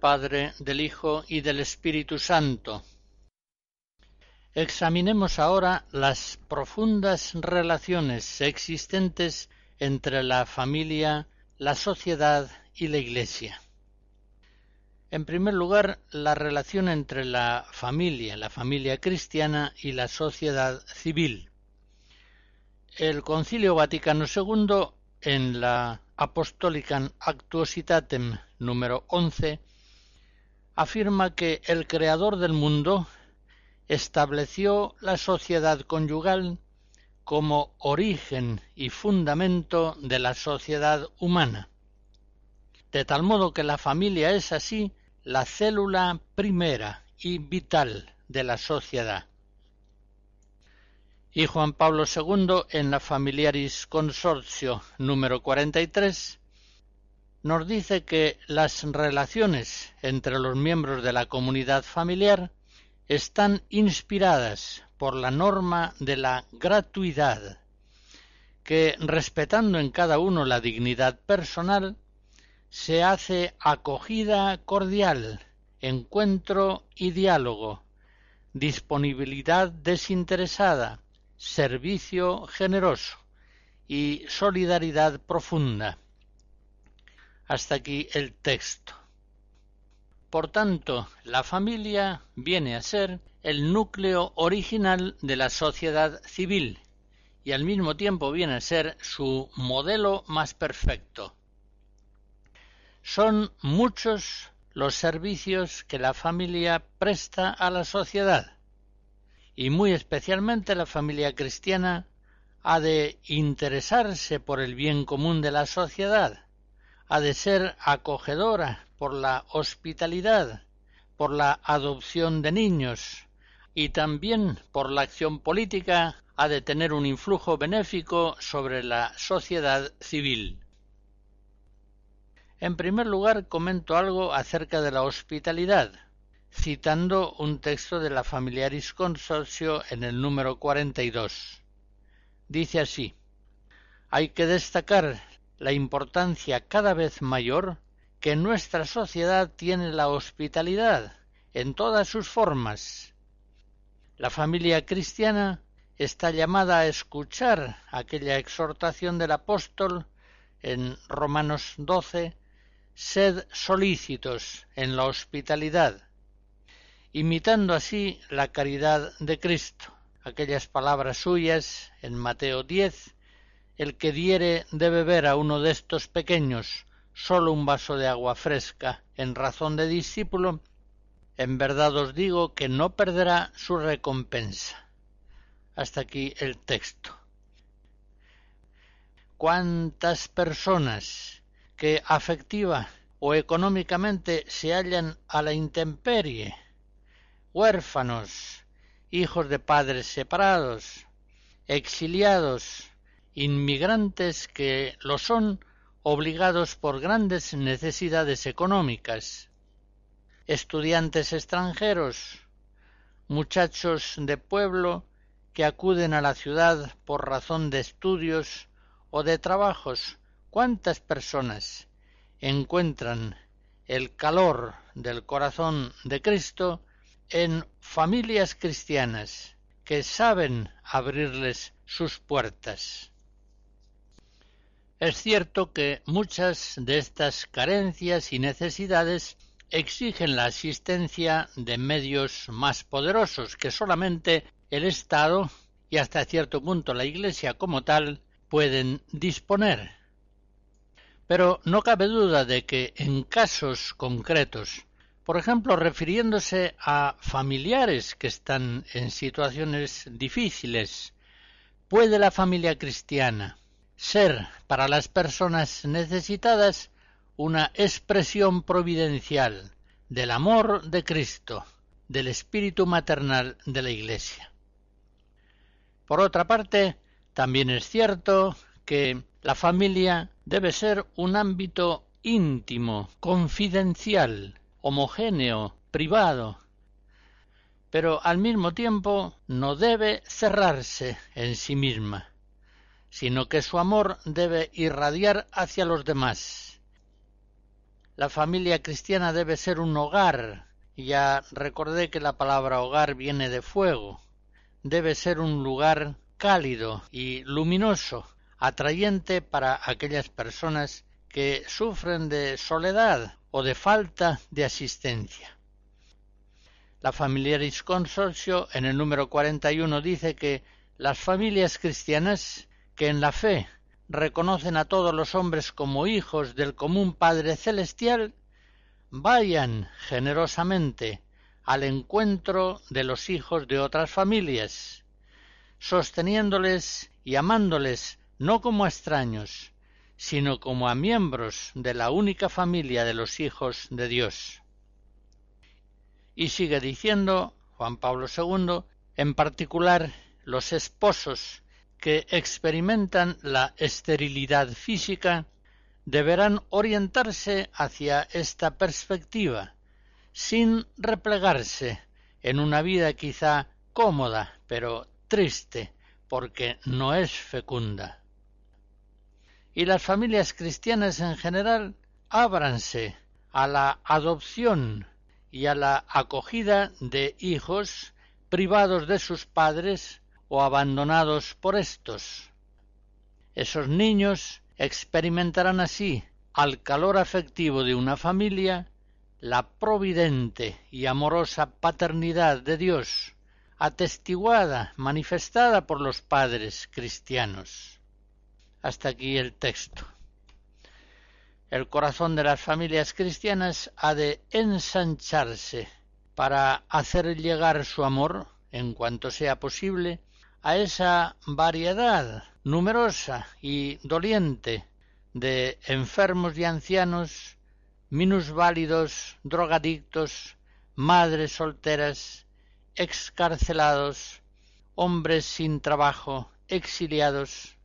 Padre, del Hijo y del Espíritu Santo. Examinemos ahora las profundas relaciones existentes entre la familia, la sociedad y la Iglesia. En primer lugar, la relación entre la familia, la familia cristiana y la sociedad civil. El Concilio Vaticano II, en la Apostolicam Actuositatem número 11, afirma que el creador del mundo estableció la sociedad conyugal como origen y fundamento de la sociedad humana, de tal modo que la familia es así la célula primera y vital de la sociedad. Y Juan Pablo II, en la Familiaris Consortio número 43, nos dice que las relaciones entre los miembros de la comunidad familiar están inspiradas por la norma de la gratuidad, que, respetando en cada uno la dignidad personal, se hace acogida cordial, encuentro y diálogo, disponibilidad desinteresada, servicio generoso y solidaridad profunda. Hasta aquí el texto. Por tanto, la familia viene a ser el núcleo original de la sociedad civil y al mismo tiempo viene a ser su modelo más perfecto. Son muchos los servicios que la familia presta a la sociedad y muy especialmente la familia cristiana ha de interesarse por el bien común de la sociedad, ha de ser acogedora por la hospitalidad, por la adopción de niños y también por la acción política ha de tener un influjo benéfico sobre la sociedad civil. En primer lugar, comento algo acerca de la hospitalidad, citando un texto de la Familiaris Consortio en el número 42. Dice así: Hay que destacar la importancia cada vez mayor que nuestra sociedad tiene la hospitalidad en todas sus formas. La familia cristiana está llamada a escuchar aquella exhortación del apóstol en Romanos 12, sed solícitos en la hospitalidad, imitando así la caridad de Cristo, aquellas palabras suyas en Mateo 10, el que diere de beber a uno de estos pequeños sólo un vaso de agua fresca en razón de discípulo, en verdad os digo que no perderá su recompensa. Hasta aquí el texto. ¿Cuántas personas que afectiva o económicamente se hallan a la intemperie, huérfanos, hijos de padres separados, exiliados, inmigrantes que lo son obligados por grandes necesidades económicas, estudiantes extranjeros, muchachos de pueblo que acuden a la ciudad por razón de estudios o de trabajos, cuántas personas encuentran el calor del corazón de Cristo en familias cristianas que saben abrirles sus puertas. Es cierto que muchas de estas carencias y necesidades exigen la asistencia de medios más poderosos que solamente el Estado y hasta cierto punto la Iglesia como tal pueden disponer. Pero no cabe duda de que en casos concretos, por ejemplo, refiriéndose a familiares que están en situaciones difíciles, puede la familia cristiana ser para las personas necesitadas una expresión providencial del amor de Cristo, del espíritu maternal de la Iglesia. Por otra parte, también es cierto que la familia debe ser un ámbito íntimo, confidencial, homogéneo, privado, pero al mismo tiempo no debe cerrarse en sí misma, sino que su amor debe irradiar hacia los demás. La familia cristiana debe ser un hogar, ya recordé que la palabra hogar viene de fuego, debe ser un lugar cálido y luminoso, atrayente para aquellas personas que sufren de soledad o de falta de asistencia. La Familiaris Consorcio en el número 41 dice que las familias cristianas que en la fe reconocen a todos los hombres como hijos del común Padre Celestial vayan generosamente al encuentro de los hijos de otras familias sosteniéndoles y amándoles no como a extraños, sino como a miembros de la única familia de los hijos de Dios. Y sigue diciendo Juan Pablo II, en particular los esposos que experimentan la esterilidad física deberán orientarse hacia esta perspectiva, sin replegarse en una vida quizá cómoda, pero triste porque no es fecunda. Y las familias cristianas en general ábranse a la adopción y a la acogida de hijos privados de sus padres o abandonados por éstos. Esos niños experimentarán así, al calor afectivo de una familia, la providente y amorosa paternidad de Dios, atestiguada, manifestada por los padres cristianos. Hasta aquí el texto. El corazón de las familias cristianas ha de ensancharse para hacer llegar su amor, en cuanto sea posible, a esa variedad numerosa y doliente de enfermos y ancianos, minusválidos, drogadictos, madres solteras, excarcelados, hombres sin trabajo, exiliados,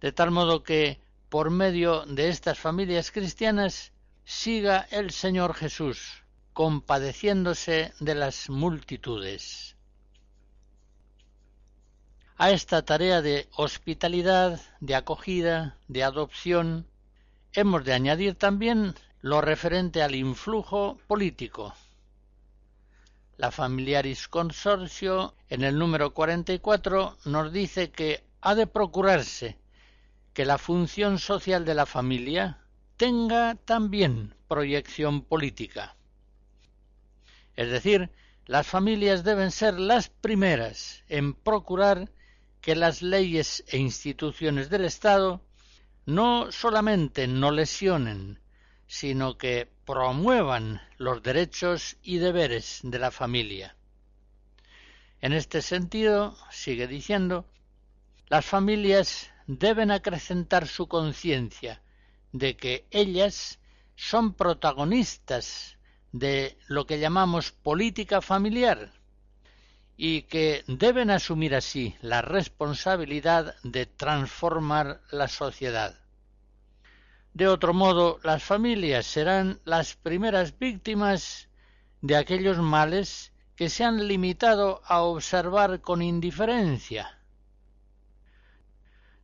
de tal modo que por medio de estas familias cristianas siga el Señor Jesús, compadeciéndose de las multitudes. A esta tarea de hospitalidad, de acogida, de adopción, hemos de añadir también lo referente al influjo político, la Familiaris Consorcio, en el número 44, nos dice que ha de procurarse que la función social de la familia tenga también proyección política. Es decir, las familias deben ser las primeras en procurar que las leyes e instituciones del Estado no solamente no lesionen, sino que promuevan los derechos y deberes de la familia. En este sentido, sigue diciendo, las familias deben acrecentar su conciencia de que ellas son protagonistas de lo que llamamos política familiar y que deben asumir así la responsabilidad de transformar la sociedad. De otro modo, las familias serán las primeras víctimas de aquellos males que se han limitado a observar con indiferencia.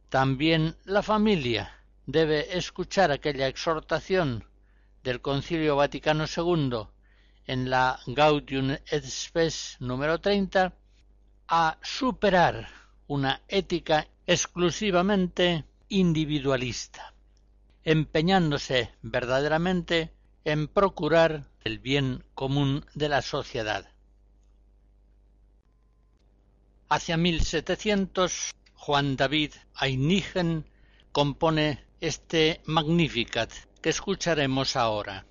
También la familia debe escuchar aquella exhortación del Concilio Vaticano II en la Gaudium et Spes número 30 a superar una ética exclusivamente individualista, empeñándose verdaderamente en procurar el bien común de la sociedad. Hacia 1700, Juan David Einigen compone este Magnificat que escucharemos ahora.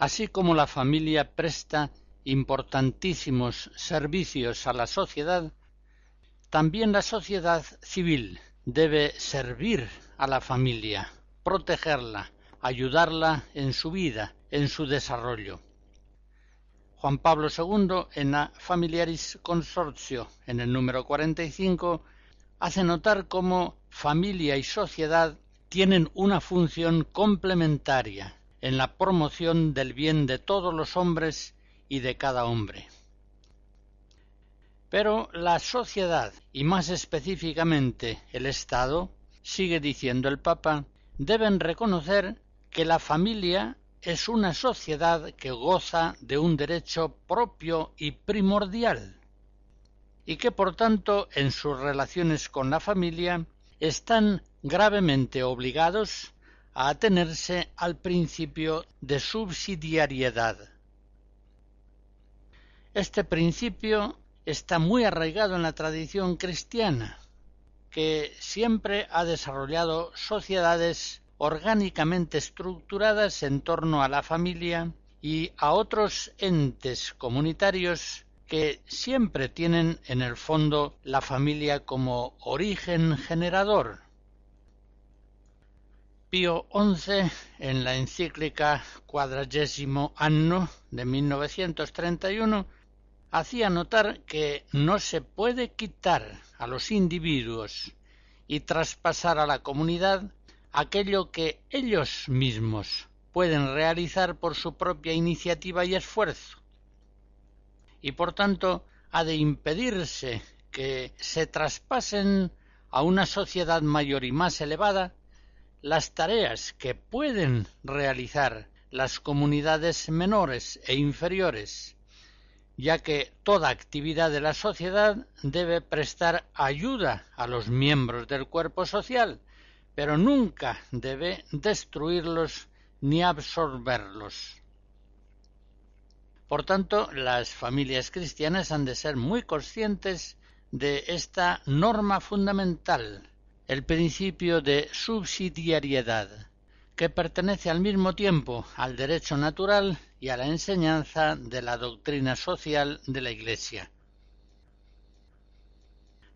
Así como la familia presta importantísimos servicios a la sociedad, también la sociedad civil debe servir a la familia, protegerla, ayudarla en su vida, en su desarrollo. Juan Pablo II, en la Familiaris Consortio, en el número 45, hace notar cómo familia y sociedad tienen una función complementaria en la promoción del bien de todos los hombres y de cada hombre. Pero la sociedad, y más específicamente el Estado, sigue diciendo el Papa, deben reconocer que la familia es una sociedad que goza de un derecho propio y primordial, y que por tanto en sus relaciones con la familia están gravemente obligados a atenerse al principio de subsidiariedad. Este principio está muy arraigado en la tradición cristiana, que siempre ha desarrollado sociedades orgánicamente estructuradas en torno a la familia y a otros entes comunitarios que siempre tienen en el fondo la familia como origen generador Pío XI, en la encíclica Cuadragésimo Anno de 1931, hacía notar que no se puede quitar a los individuos y traspasar a la comunidad aquello que ellos mismos pueden realizar por su propia iniciativa y esfuerzo. Y por tanto ha de impedirse que se traspasen a una sociedad mayor y más elevada las tareas que pueden realizar las comunidades menores e inferiores, ya que toda actividad de la sociedad debe prestar ayuda a los miembros del cuerpo social, pero nunca debe destruirlos ni absorberlos. Por tanto, las familias cristianas han de ser muy conscientes de esta norma fundamental el principio de subsidiariedad, que pertenece al mismo tiempo al derecho natural y a la enseñanza de la doctrina social de la Iglesia.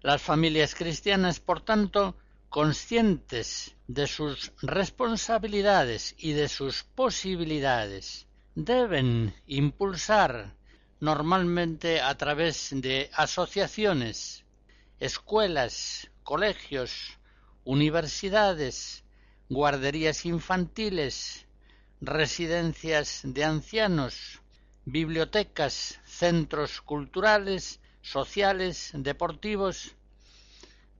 Las familias cristianas, por tanto, conscientes de sus responsabilidades y de sus posibilidades, deben impulsar normalmente a través de asociaciones, escuelas, colegios, universidades, guarderías infantiles, residencias de ancianos, bibliotecas, centros culturales, sociales, deportivos,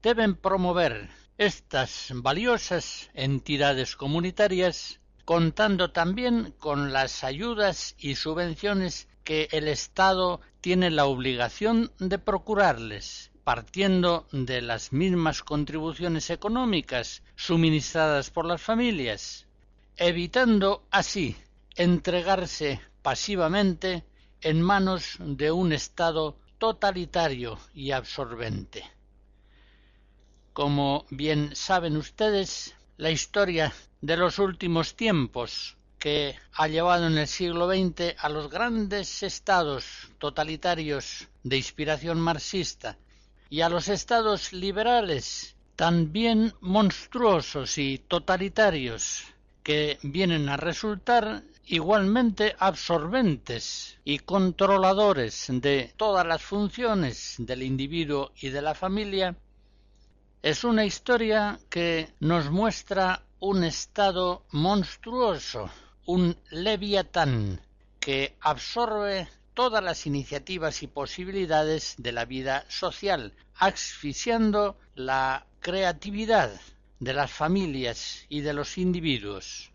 deben promover estas valiosas entidades comunitarias contando también con las ayudas y subvenciones que el Estado tiene la obligación de procurarles, partiendo de las mismas contribuciones económicas suministradas por las familias, evitando así entregarse pasivamente en manos de un Estado totalitario y absorbente. Como bien saben ustedes, la historia de los últimos tiempos que ha llevado en el siglo XX a los grandes estados totalitarios de inspiración marxista y a los estados liberales también monstruosos y totalitarios que vienen a resultar igualmente absorbentes y controladores de todas las funciones del individuo y de la familia, es una historia que nos muestra un estado monstruoso, un leviatán que absorbe todas las iniciativas y posibilidades de la vida social, asfixiando la creatividad de las familias y de los individuos.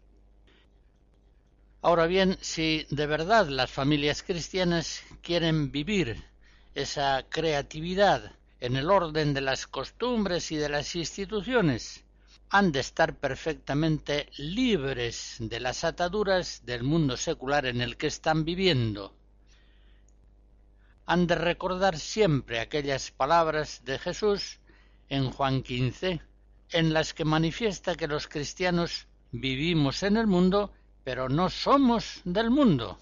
Ahora bien, si de verdad las familias cristianas quieren vivir esa creatividad en el orden de las costumbres y de las instituciones, han de estar perfectamente libres de las ataduras del mundo secular en el que están viviendo. Han de recordar siempre aquellas palabras de Jesús en Juan XV, en las que manifiesta que los cristianos vivimos en el mundo, pero no somos del mundo.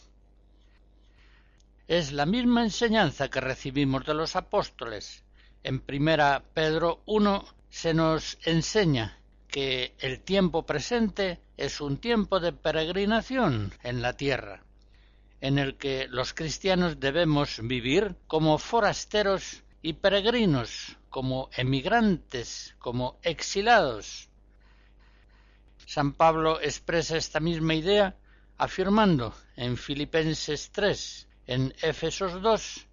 Es la misma enseñanza que recibimos de los apóstoles. En primera Pedro 1 se nos enseña que el tiempo presente es un tiempo de peregrinación en la tierra, en el que los cristianos debemos vivir como forasteros y peregrinos, como emigrantes, como exilados. San Pablo expresa esta misma idea afirmando en Filipenses 3, en Éfesos 2,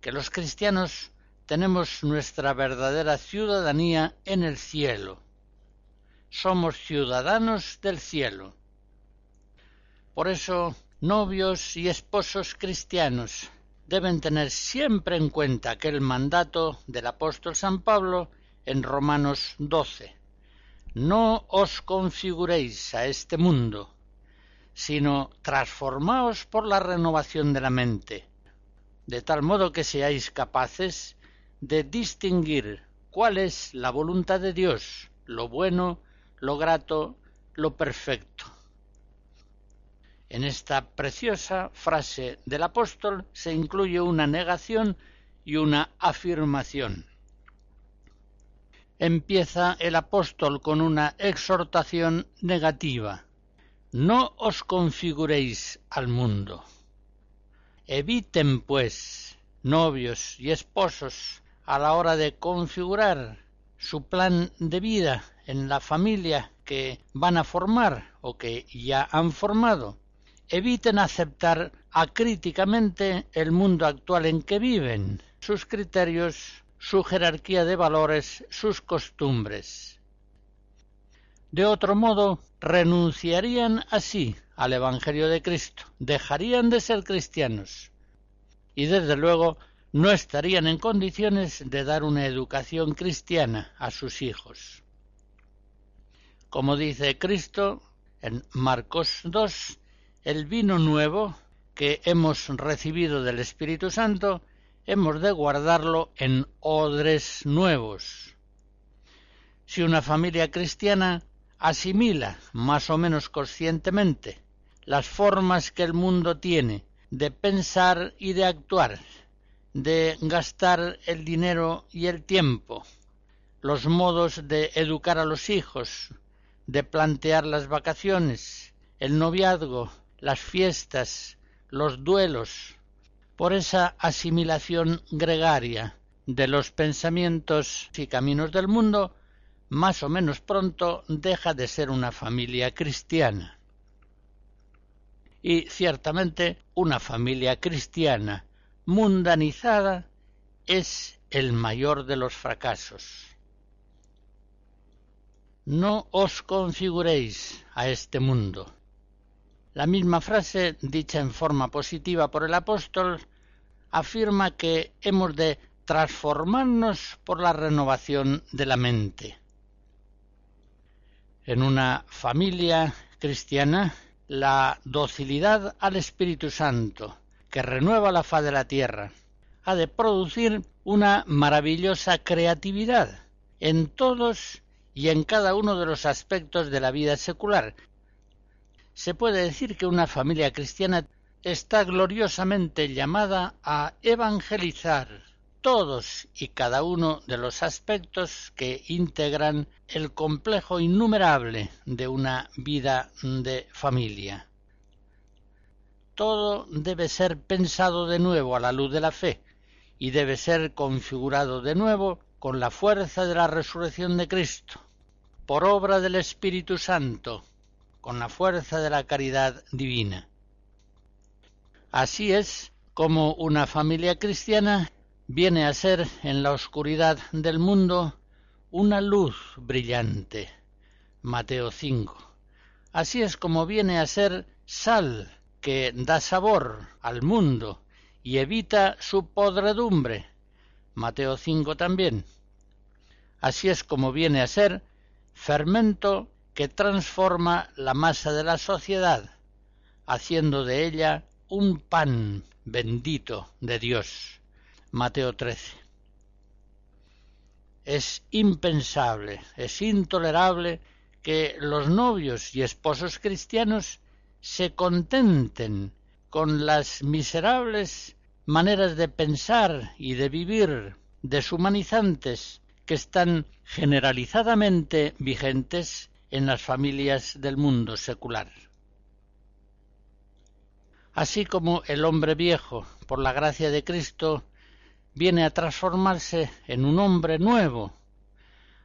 que los cristianos tenemos nuestra verdadera ciudadanía en el cielo somos ciudadanos del cielo. Por eso, novios y esposos cristianos deben tener siempre en cuenta aquel mandato del apóstol San Pablo en Romanos 12. No os configuréis a este mundo, sino transformaos por la renovación de la mente, de tal modo que seáis capaces de distinguir cuál es la voluntad de Dios, lo bueno, lo grato, lo perfecto. En esta preciosa frase del apóstol se incluye una negación y una afirmación. Empieza el apóstol con una exhortación negativa. No os configuréis al mundo. Eviten, pues, novios y esposos, a la hora de configurar su plan de vida en la familia que van a formar o que ya han formado. Eviten aceptar acríticamente el mundo actual en que viven, sus criterios, su jerarquía de valores, sus costumbres. De otro modo, renunciarían así al Evangelio de Cristo, dejarían de ser cristianos y desde luego no estarían en condiciones de dar una educación cristiana a sus hijos. Como dice Cristo en Marcos 2, el vino nuevo que hemos recibido del Espíritu Santo hemos de guardarlo en odres nuevos. Si una familia cristiana asimila más o menos conscientemente las formas que el mundo tiene de pensar y de actuar de gastar el dinero y el tiempo, los modos de educar a los hijos, de plantear las vacaciones, el noviazgo, las fiestas, los duelos, por esa asimilación gregaria de los pensamientos y caminos del mundo, más o menos pronto deja de ser una familia cristiana. Y ciertamente una familia cristiana mundanizada es el mayor de los fracasos. No os configuréis a este mundo. La misma frase, dicha en forma positiva por el apóstol, afirma que hemos de transformarnos por la renovación de la mente. En una familia cristiana, la docilidad al Espíritu Santo, que renueva la faz de la tierra, ha de producir una maravillosa creatividad en todos y en cada uno de los aspectos de la vida secular. Se puede decir que una familia cristiana está gloriosamente llamada a evangelizar todos y cada uno de los aspectos que integran el complejo innumerable de una vida de familia. Todo debe ser pensado de nuevo a la luz de la fe y debe ser configurado de nuevo con la fuerza de la resurrección de Cristo, por obra del Espíritu Santo, con la fuerza de la caridad divina. Así es como una familia cristiana viene a ser en la oscuridad del mundo una luz brillante. Mateo 5. Así es como viene a ser sal que da sabor al mundo y evita su podredumbre. Mateo 5 también. Así es como viene a ser fermento que transforma la masa de la sociedad, haciendo de ella un pan bendito de Dios. Mateo 13. Es impensable, es intolerable que los novios y esposos cristianos se contenten con las miserables maneras de pensar y de vivir deshumanizantes que están generalizadamente vigentes en las familias del mundo secular. Así como el hombre viejo, por la gracia de Cristo, viene a transformarse en un hombre nuevo.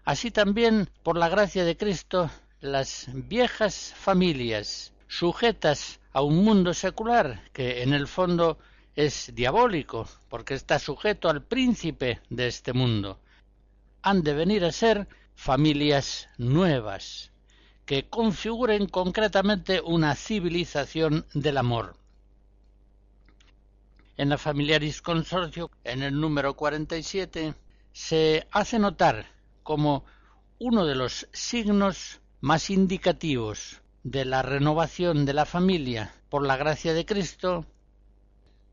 Así también, por la gracia de Cristo, las viejas familias, sujetas a un mundo secular que en el fondo es diabólico, porque está sujeto al príncipe de este mundo, han de venir a ser familias nuevas, que configuren concretamente una civilización del amor en la Familiaris Consorcio, en el número 47, se hace notar como uno de los signos más indicativos de la renovación de la familia por la gracia de Cristo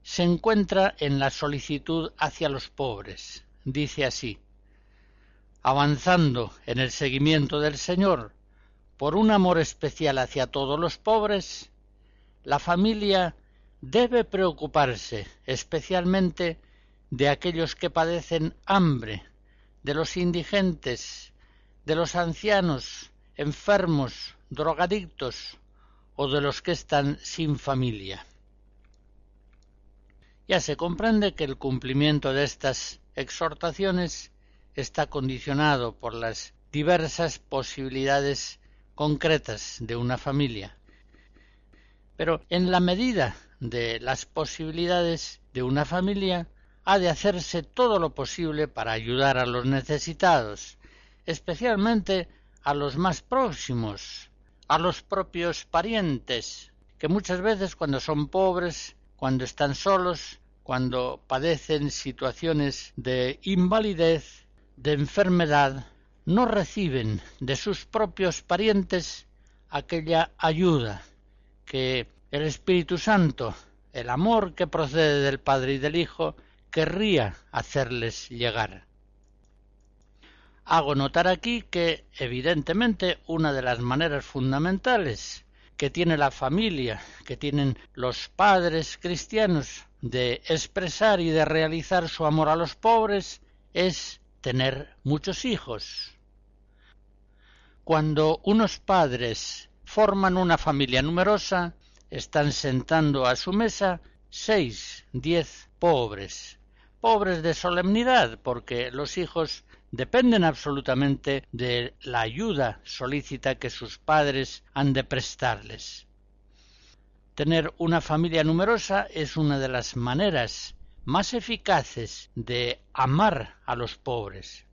se encuentra en la solicitud hacia los pobres. Dice así, avanzando en el seguimiento del Señor por un amor especial hacia todos los pobres, la familia debe preocuparse especialmente de aquellos que padecen hambre, de los indigentes, de los ancianos, enfermos, drogadictos o de los que están sin familia. Ya se comprende que el cumplimiento de estas exhortaciones está condicionado por las diversas posibilidades concretas de una familia. Pero en la medida de las posibilidades de una familia, ha de hacerse todo lo posible para ayudar a los necesitados, especialmente a los más próximos, a los propios parientes, que muchas veces cuando son pobres, cuando están solos, cuando padecen situaciones de invalidez, de enfermedad, no reciben de sus propios parientes aquella ayuda que el Espíritu Santo, el amor que procede del Padre y del Hijo, querría hacerles llegar. Hago notar aquí que, evidentemente, una de las maneras fundamentales que tiene la familia, que tienen los padres cristianos de expresar y de realizar su amor a los pobres, es tener muchos hijos. Cuando unos padres forman una familia numerosa, están sentando a su mesa seis, diez pobres, pobres de solemnidad, porque los hijos dependen absolutamente de la ayuda solícita que sus padres han de prestarles. Tener una familia numerosa es una de las maneras más eficaces de amar a los pobres.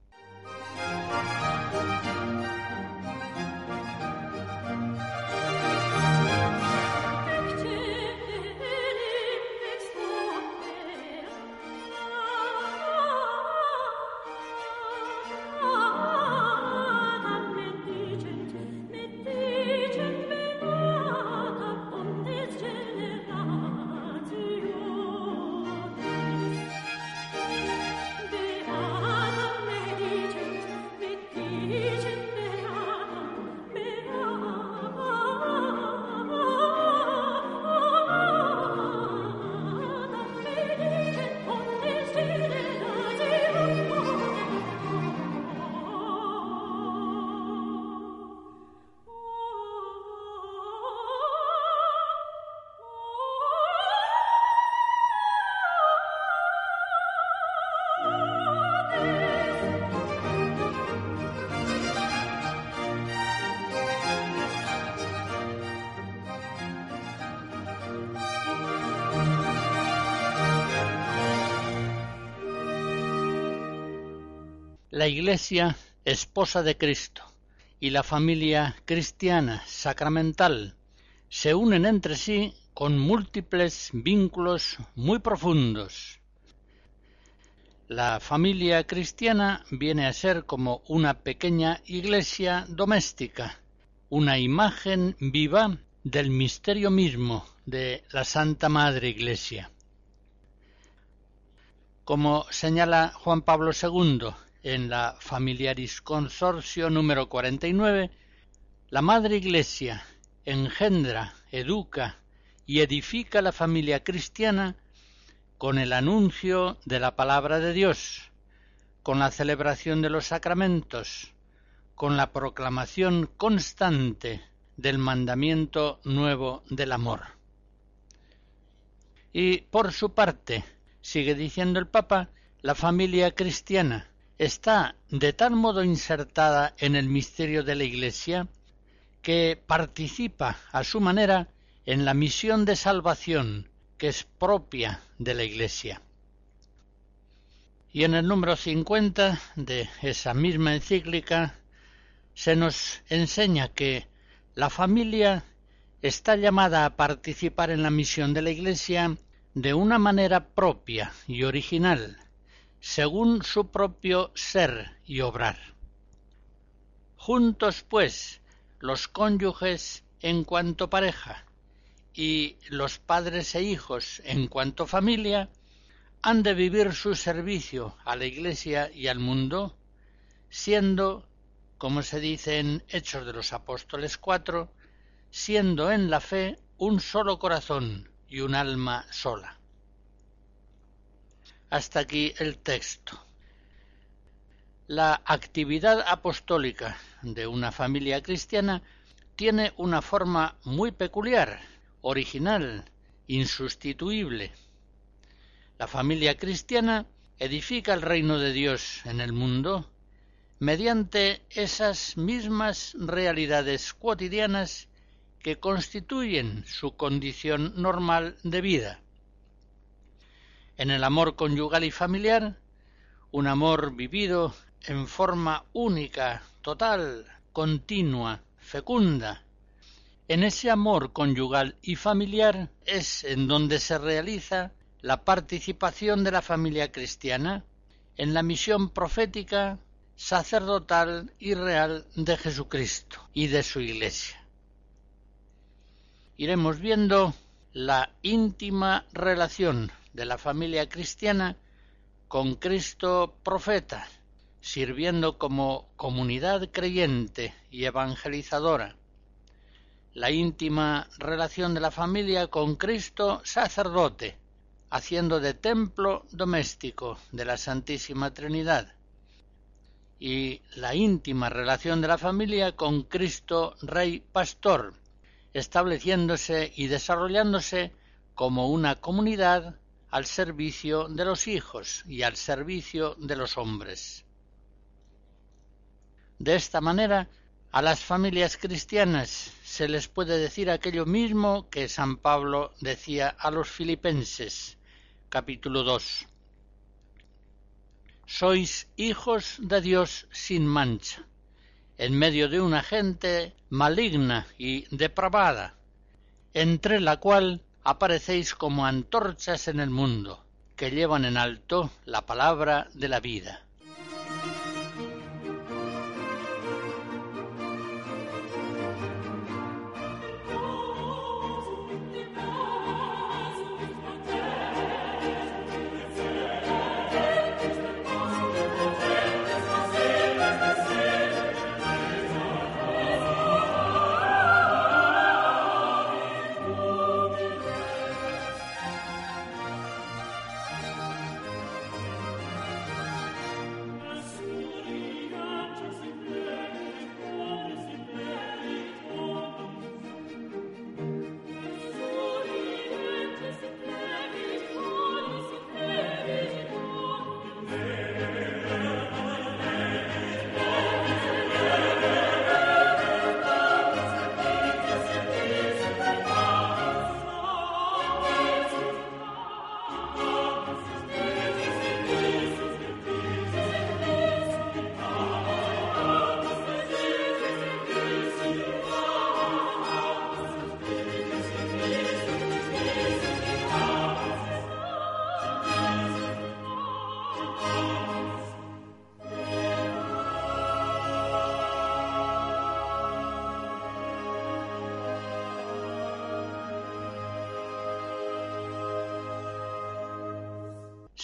La Iglesia, esposa de Cristo, y la familia cristiana sacramental se unen entre sí con múltiples vínculos muy profundos. La familia cristiana viene a ser como una pequeña iglesia doméstica, una imagen viva del misterio mismo de la Santa Madre Iglesia. Como señala Juan Pablo II en la Familiaris Consorcio número 49, la Madre Iglesia engendra, educa y edifica la familia cristiana con el anuncio de la palabra de Dios, con la celebración de los sacramentos, con la proclamación constante del mandamiento nuevo del amor. Y por su parte, sigue diciendo el Papa, la familia cristiana está de tal modo insertada en el misterio de la Iglesia que participa a su manera en la misión de salvación que es propia de la Iglesia. Y en el número 50 de esa misma encíclica se nos enseña que la familia está llamada a participar en la misión de la Iglesia de una manera propia y original, según su propio ser y obrar. Juntos, pues, los cónyuges en cuanto pareja y los padres e hijos en cuanto familia han de vivir su servicio a la Iglesia y al mundo, siendo, como se dice en Hechos de los Apóstoles 4, siendo en la fe un solo corazón y un alma sola. Hasta aquí el texto. La actividad apostólica de una familia cristiana tiene una forma muy peculiar, original, insustituible. La familia cristiana edifica el reino de Dios en el mundo mediante esas mismas realidades cotidianas que constituyen su condición normal de vida en el amor conyugal y familiar, un amor vivido en forma única, total, continua, fecunda. En ese amor conyugal y familiar es en donde se realiza la participación de la familia cristiana en la misión profética, sacerdotal y real de Jesucristo y de su Iglesia. Iremos viendo la íntima relación de la familia cristiana con Cristo profeta, sirviendo como comunidad creyente y evangelizadora. La íntima relación de la familia con Cristo sacerdote, haciendo de templo doméstico de la Santísima Trinidad. Y la íntima relación de la familia con Cristo Rey Pastor, estableciéndose y desarrollándose como una comunidad al servicio de los hijos y al servicio de los hombres. De esta manera, a las familias cristianas se les puede decir aquello mismo que San Pablo decía a los filipenses, capítulo 2. Sois hijos de Dios sin mancha, en medio de una gente maligna y depravada, entre la cual aparecéis como antorchas en el mundo, que llevan en alto la palabra de la vida.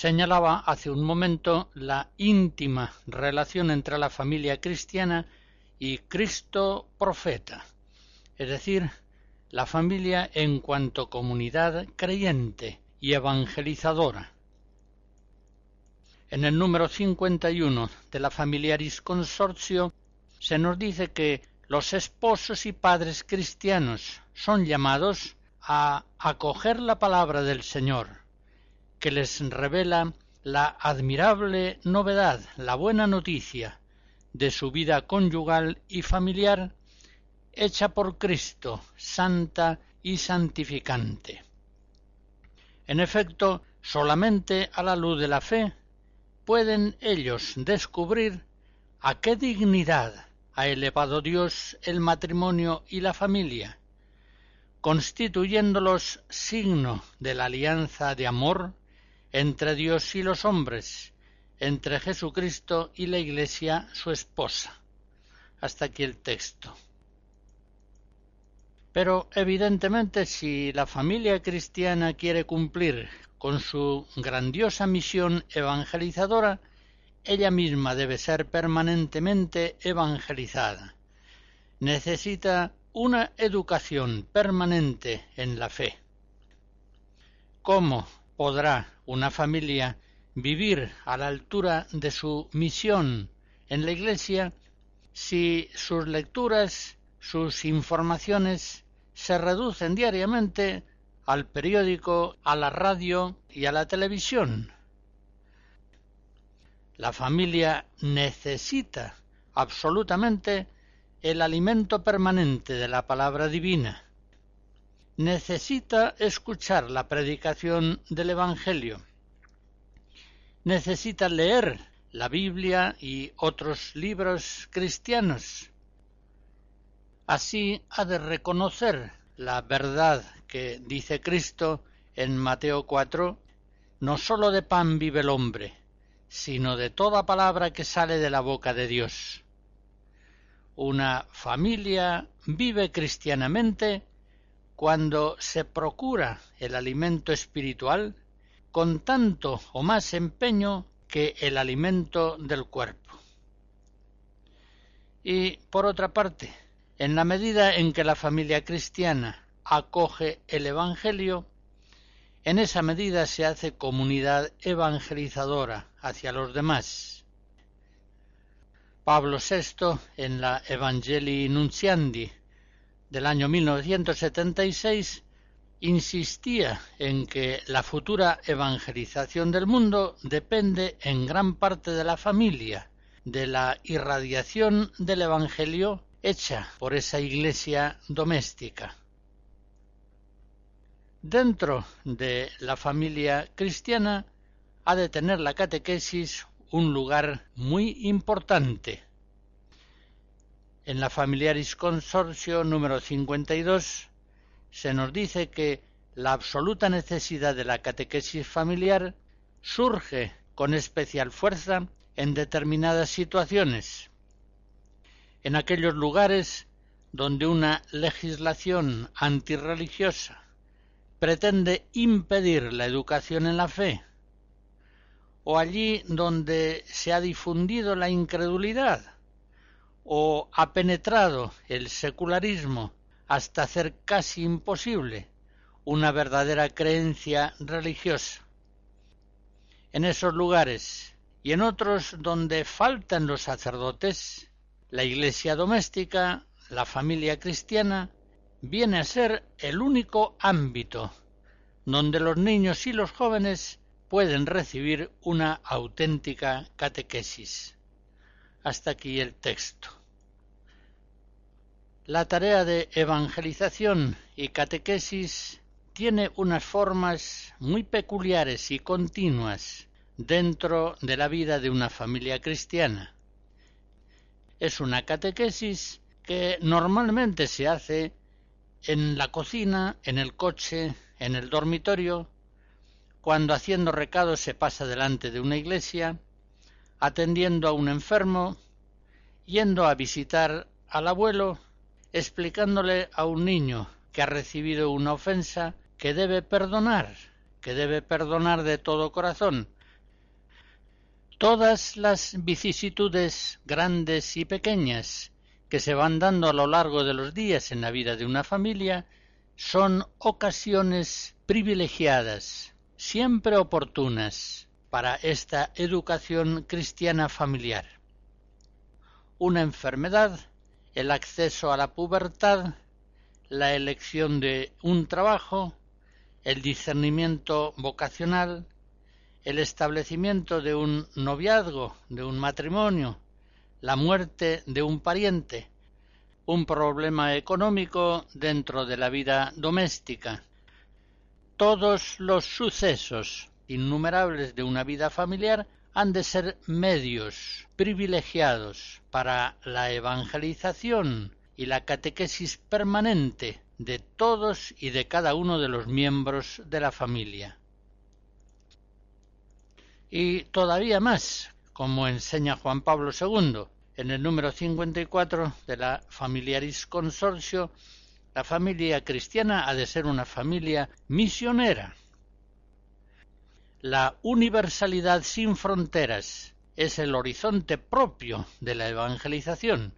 Señalaba hace un momento la íntima relación entre la familia cristiana y Cristo profeta, es decir, la familia en cuanto comunidad creyente y evangelizadora. En el número 51 de la Familiaris Consortio se nos dice que los esposos y padres cristianos son llamados a acoger la palabra del Señor que les revela la admirable novedad, la buena noticia de su vida conyugal y familiar hecha por Cristo, santa y santificante. En efecto, solamente a la luz de la fe pueden ellos descubrir a qué dignidad ha elevado Dios el matrimonio y la familia, constituyéndolos signo de la alianza de amor entre Dios y los hombres, entre Jesucristo y la Iglesia su esposa. Hasta aquí el texto. Pero evidentemente si la familia cristiana quiere cumplir con su grandiosa misión evangelizadora, ella misma debe ser permanentemente evangelizada. Necesita una educación permanente en la fe. ¿Cómo podrá una familia vivir a la altura de su misión en la Iglesia si sus lecturas, sus informaciones se reducen diariamente al periódico, a la radio y a la televisión. La familia necesita absolutamente el alimento permanente de la palabra divina necesita escuchar la predicación del Evangelio, necesita leer la Biblia y otros libros cristianos. Así ha de reconocer la verdad que dice Cristo en Mateo 4, no sólo de pan vive el hombre, sino de toda palabra que sale de la boca de Dios. Una familia vive cristianamente cuando se procura el alimento espiritual con tanto o más empeño que el alimento del cuerpo. Y, por otra parte, en la medida en que la familia cristiana acoge el Evangelio, en esa medida se hace comunidad evangelizadora hacia los demás. Pablo VI, en la Evangelii Nunciandi, del año 1976 insistía en que la futura evangelización del mundo depende en gran parte de la familia, de la irradiación del Evangelio hecha por esa iglesia doméstica. Dentro de la familia cristiana ha de tener la catequesis un lugar muy importante. En la Familiaris Consorcio número 52 se nos dice que la absoluta necesidad de la catequesis familiar surge con especial fuerza en determinadas situaciones, en aquellos lugares donde una legislación antirreligiosa pretende impedir la educación en la fe, o allí donde se ha difundido la incredulidad, o ha penetrado el secularismo hasta hacer casi imposible una verdadera creencia religiosa. En esos lugares y en otros donde faltan los sacerdotes, la iglesia doméstica, la familia cristiana, viene a ser el único ámbito donde los niños y los jóvenes pueden recibir una auténtica catequesis. Hasta aquí el texto. La tarea de evangelización y catequesis tiene unas formas muy peculiares y continuas dentro de la vida de una familia cristiana. Es una catequesis que normalmente se hace en la cocina, en el coche, en el dormitorio, cuando haciendo recados se pasa delante de una iglesia, atendiendo a un enfermo, yendo a visitar al abuelo, explicándole a un niño que ha recibido una ofensa que debe perdonar, que debe perdonar de todo corazón. Todas las vicisitudes grandes y pequeñas que se van dando a lo largo de los días en la vida de una familia son ocasiones privilegiadas, siempre oportunas, para esta educación cristiana familiar. Una enfermedad, el acceso a la pubertad, la elección de un trabajo, el discernimiento vocacional, el establecimiento de un noviazgo, de un matrimonio, la muerte de un pariente, un problema económico dentro de la vida doméstica. Todos los sucesos innumerables de una vida familiar han de ser medios privilegiados para la evangelización y la catequesis permanente de todos y de cada uno de los miembros de la familia. Y todavía más, como enseña Juan Pablo II en el número 54 de la Familiaris Consorcio, la familia cristiana ha de ser una familia misionera. La universalidad sin fronteras es el horizonte propio de la evangelización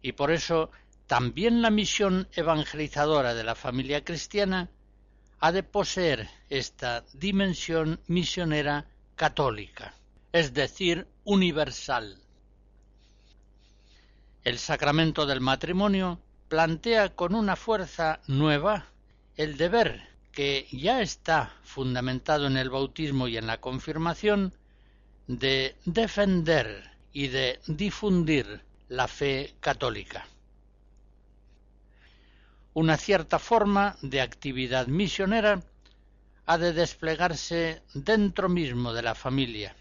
y por eso también la misión evangelizadora de la familia cristiana ha de poseer esta dimensión misionera católica, es decir, universal. El sacramento del matrimonio plantea con una fuerza nueva el deber que ya está fundamentado en el bautismo y en la confirmación de defender y de difundir la fe católica una cierta forma de actividad misionera ha de desplegarse dentro mismo de la familia.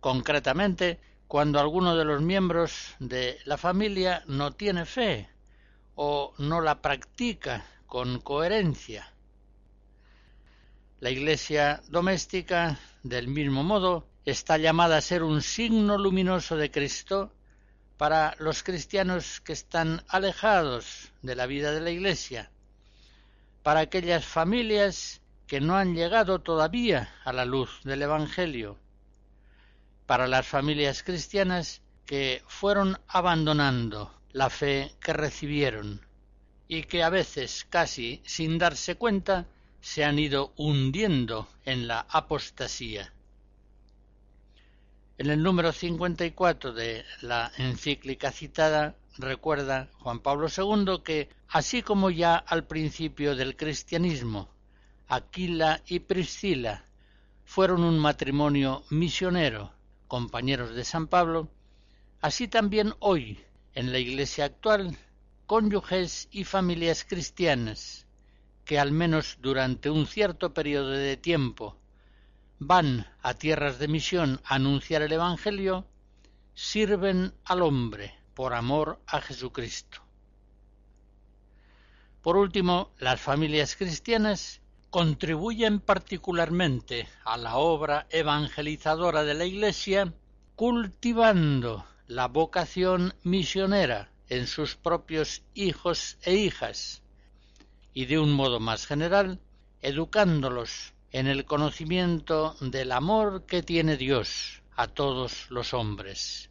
Concretamente, cuando alguno de los miembros de la familia no tiene fe o no la practica con coherencia. La Iglesia doméstica, del mismo modo, está llamada a ser un signo luminoso de Cristo para los cristianos que están alejados de la vida de la Iglesia, para aquellas familias que no han llegado todavía a la luz del Evangelio, para las familias cristianas que fueron abandonando la fe que recibieron y que a veces casi sin darse cuenta se han ido hundiendo en la apostasía. En el número 54 de la encíclica citada recuerda Juan Pablo II que, así como ya al principio del cristianismo, Aquila y Priscila fueron un matrimonio misionero, compañeros de San Pablo, así también hoy, en la Iglesia actual cónyuges y familias cristianas que al menos durante un cierto periodo de tiempo van a tierras de misión a anunciar el Evangelio, sirven al hombre por amor a Jesucristo. Por último, las familias cristianas contribuyen particularmente a la obra evangelizadora de la Iglesia cultivando la vocación misionera en sus propios hijos e hijas y de un modo más general educándolos en el conocimiento del amor que tiene Dios a todos los hombres.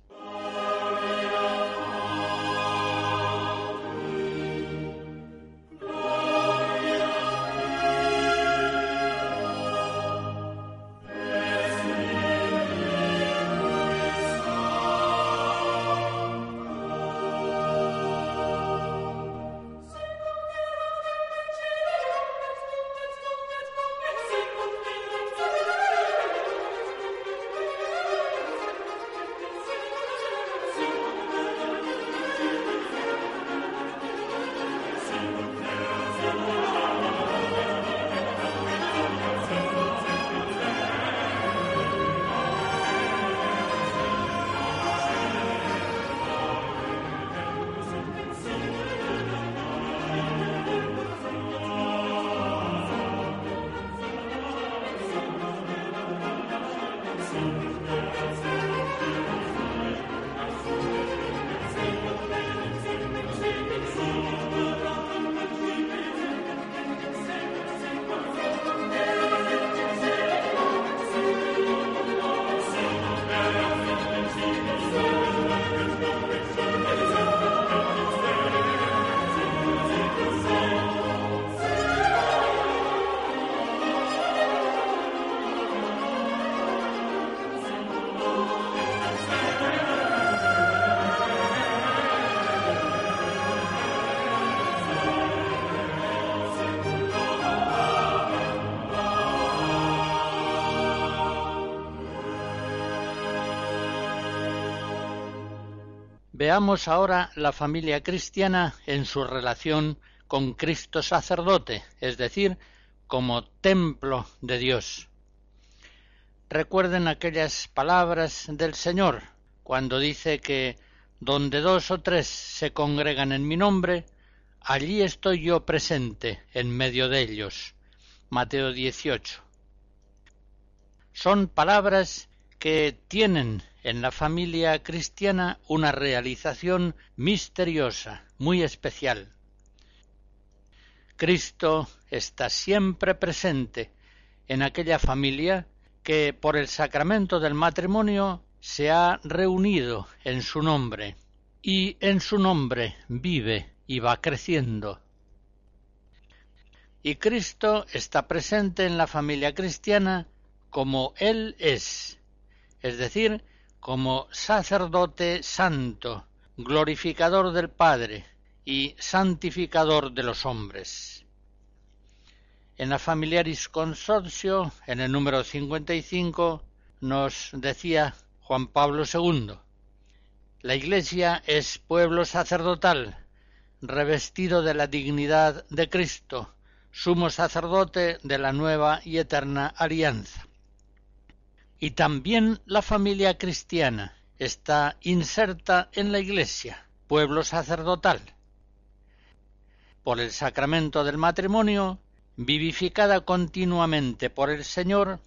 Veamos ahora la familia cristiana en su relación con Cristo sacerdote, es decir, como templo de Dios. Recuerden aquellas palabras del Señor cuando dice que donde dos o tres se congregan en mi nombre, allí estoy yo presente en medio de ellos. Mateo 18. Son palabras que tienen en la familia cristiana una realización misteriosa, muy especial. Cristo está siempre presente en aquella familia que por el sacramento del matrimonio se ha reunido en su nombre y en su nombre vive y va creciendo. Y Cristo está presente en la familia cristiana como Él es, es decir, como sacerdote santo, glorificador del Padre y santificador de los hombres. En la Familiaris Consortio, en el número 55, nos decía Juan Pablo II, la Iglesia es pueblo sacerdotal, revestido de la dignidad de Cristo, sumo sacerdote de la nueva y eterna alianza. Y también la familia cristiana está inserta en la Iglesia, pueblo sacerdotal. Por el sacramento del matrimonio, vivificada continuamente por el Señor,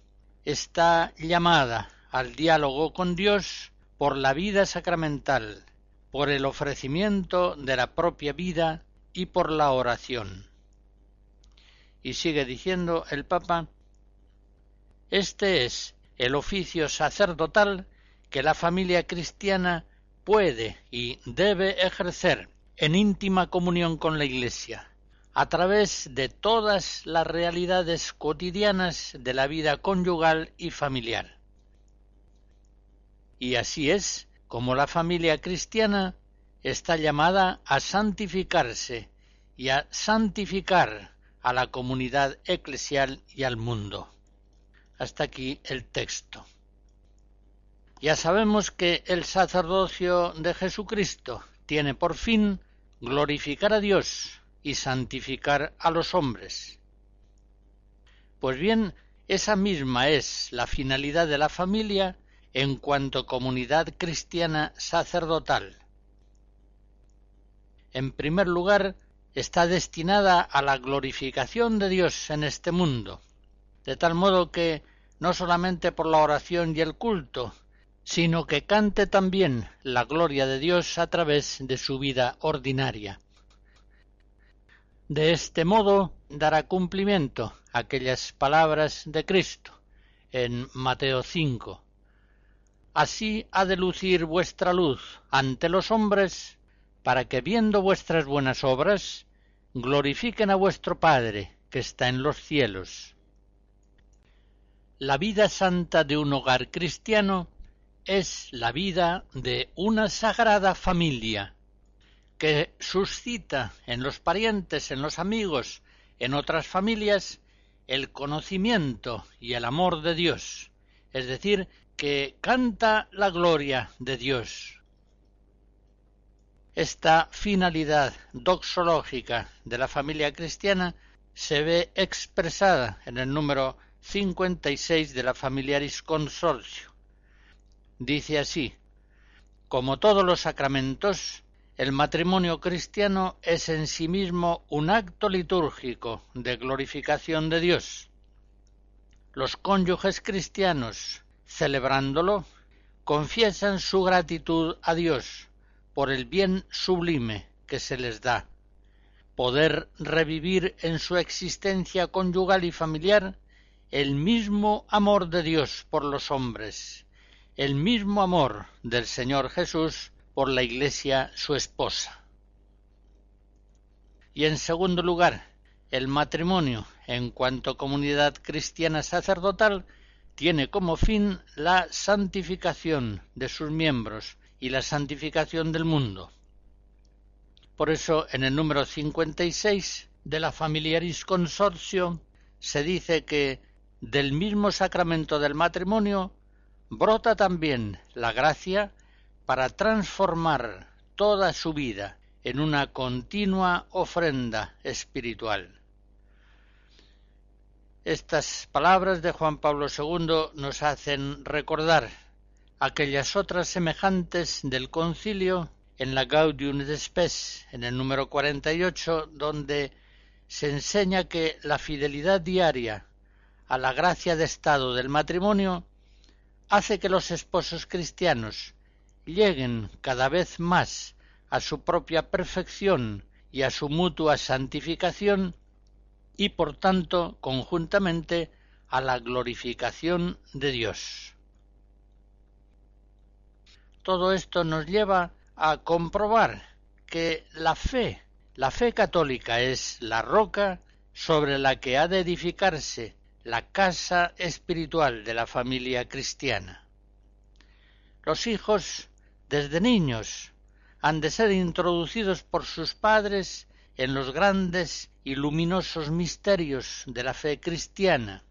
está llamada al diálogo con Dios por la vida sacramental, por el ofrecimiento de la propia vida y por la oración. Y sigue diciendo el Papa, este es el oficio sacerdotal que la familia cristiana puede y debe ejercer en íntima comunión con la Iglesia, a través de todas las realidades cotidianas de la vida conyugal y familiar. Y así es como la familia cristiana está llamada a santificarse y a santificar a la comunidad eclesial y al mundo. Hasta aquí el texto. Ya sabemos que el sacerdocio de Jesucristo tiene por fin glorificar a Dios y santificar a los hombres. Pues bien, esa misma es la finalidad de la familia en cuanto comunidad cristiana sacerdotal. En primer lugar, está destinada a la glorificación de Dios en este mundo, de tal modo que no solamente por la oración y el culto, sino que cante también la gloria de Dios a través de su vida ordinaria. De este modo dará cumplimiento aquellas palabras de Cristo en Mateo 5. Así ha de lucir vuestra luz ante los hombres, para que viendo vuestras buenas obras, glorifiquen a vuestro Padre que está en los cielos. La vida santa de un hogar cristiano es la vida de una sagrada familia que suscita en los parientes, en los amigos, en otras familias, el conocimiento y el amor de Dios, es decir, que canta la gloria de Dios. Esta finalidad doxológica de la familia cristiana se ve expresada en el número 56 de la Familiaris Consorcio. Dice así, como todos los sacramentos, el matrimonio cristiano es en sí mismo un acto litúrgico de glorificación de Dios. Los cónyuges cristianos, celebrándolo, confiesan su gratitud a Dios por el bien sublime que se les da, poder revivir en su existencia conyugal y familiar el mismo amor de Dios por los hombres, el mismo amor del Señor Jesús por la Iglesia su esposa. Y en segundo lugar, el matrimonio, en cuanto comunidad cristiana sacerdotal, tiene como fin la santificación de sus miembros y la santificación del mundo. Por eso, en el número 56 de la Familiaris Consorcio se dice que del mismo sacramento del matrimonio brota también la gracia para transformar toda su vida en una continua ofrenda espiritual. Estas palabras de Juan Pablo II nos hacen recordar aquellas otras semejantes del concilio en la Gaudium et Spes, en el número 48, donde se enseña que la fidelidad diaria a la gracia de estado del matrimonio hace que los esposos cristianos lleguen cada vez más a su propia perfección y a su mutua santificación y por tanto conjuntamente a la glorificación de Dios. Todo esto nos lleva a comprobar que la fe, la fe católica es la roca sobre la que ha de edificarse la casa espiritual de la familia cristiana. Los hijos, desde niños, han de ser introducidos por sus padres en los grandes y luminosos misterios de la fe cristiana.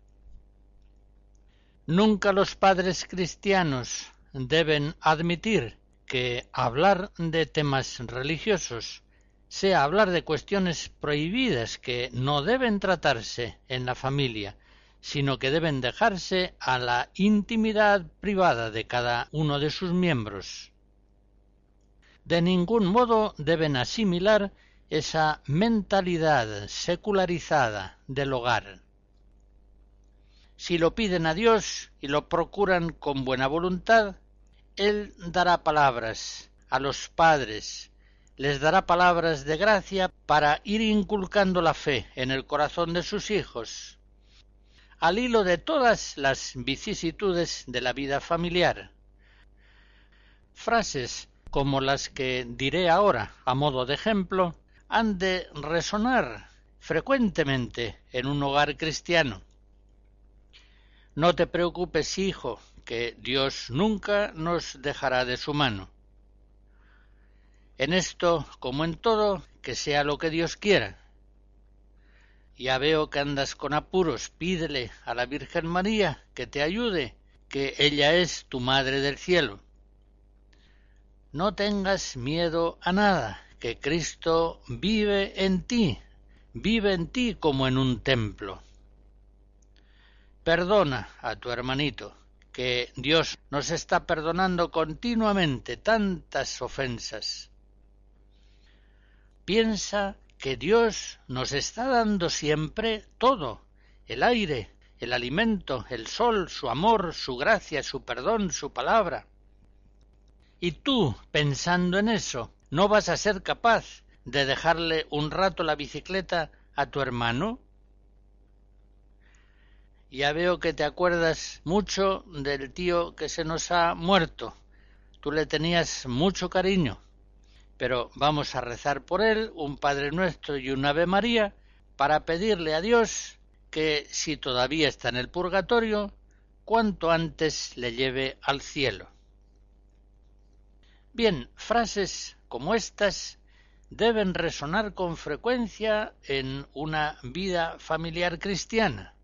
Nunca los padres cristianos deben admitir que hablar de temas religiosos sea hablar de cuestiones prohibidas que no deben tratarse en la familia, sino que deben dejarse a la intimidad privada de cada uno de sus miembros. De ningún modo deben asimilar esa mentalidad secularizada del hogar. Si lo piden a Dios y lo procuran con buena voluntad, Él dará palabras a los padres, les dará palabras de gracia para ir inculcando la fe en el corazón de sus hijos, al hilo de todas las vicisitudes de la vida familiar. Frases como las que diré ahora a modo de ejemplo han de resonar frecuentemente en un hogar cristiano. No te preocupes, hijo, que Dios nunca nos dejará de su mano. En esto, como en todo, que sea lo que Dios quiera. Ya veo que andas con apuros, pídele a la Virgen María que te ayude, que ella es tu Madre del Cielo. no tengas miedo a nada, que Cristo vive en ti, vive en ti como en un templo. Perdona a tu hermanito, que Dios nos está perdonando continuamente tantas ofensas. Piensa que Dios nos está dando siempre todo, el aire, el alimento, el sol, su amor, su gracia, su perdón, su palabra. Y tú, pensando en eso, ¿no vas a ser capaz de dejarle un rato la bicicleta a tu hermano? Ya veo que te acuerdas mucho del tío que se nos ha muerto. Tú le tenías mucho cariño. Pero vamos a rezar por él un Padre Nuestro y un Ave María para pedirle a Dios que, si todavía está en el purgatorio, cuanto antes le lleve al cielo. Bien, frases como estas deben resonar con frecuencia en una vida familiar cristiana.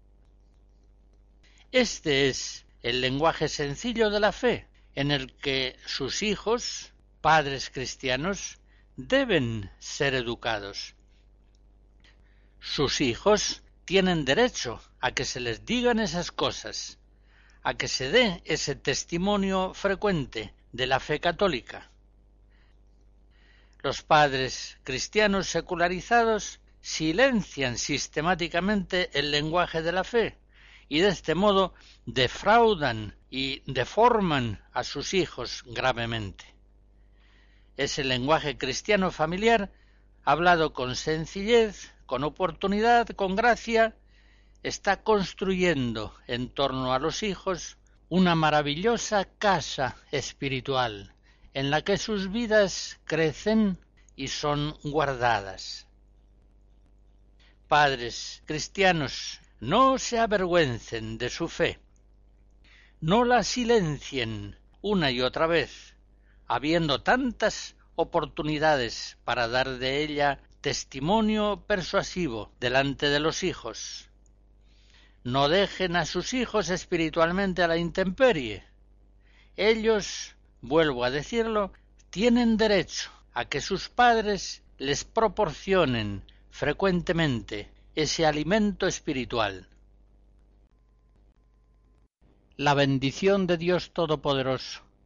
Este es el lenguaje sencillo de la fe, en el que sus hijos, padres cristianos, deben ser educados. Sus hijos tienen derecho a que se les digan esas cosas, a que se dé ese testimonio frecuente de la fe católica. Los padres cristianos secularizados silencian sistemáticamente el lenguaje de la fe y de este modo defraudan y deforman a sus hijos gravemente. Ese lenguaje cristiano familiar, hablado con sencillez, con oportunidad, con gracia, está construyendo en torno a los hijos una maravillosa casa espiritual en la que sus vidas crecen y son guardadas. Padres cristianos, no se avergüencen de su fe, no la silencien una y otra vez, habiendo tantas oportunidades para dar de ella testimonio persuasivo delante de los hijos. No dejen a sus hijos espiritualmente a la intemperie. Ellos, vuelvo a decirlo, tienen derecho a que sus padres les proporcionen frecuentemente ese alimento espiritual. La bendición de Dios Todopoderoso,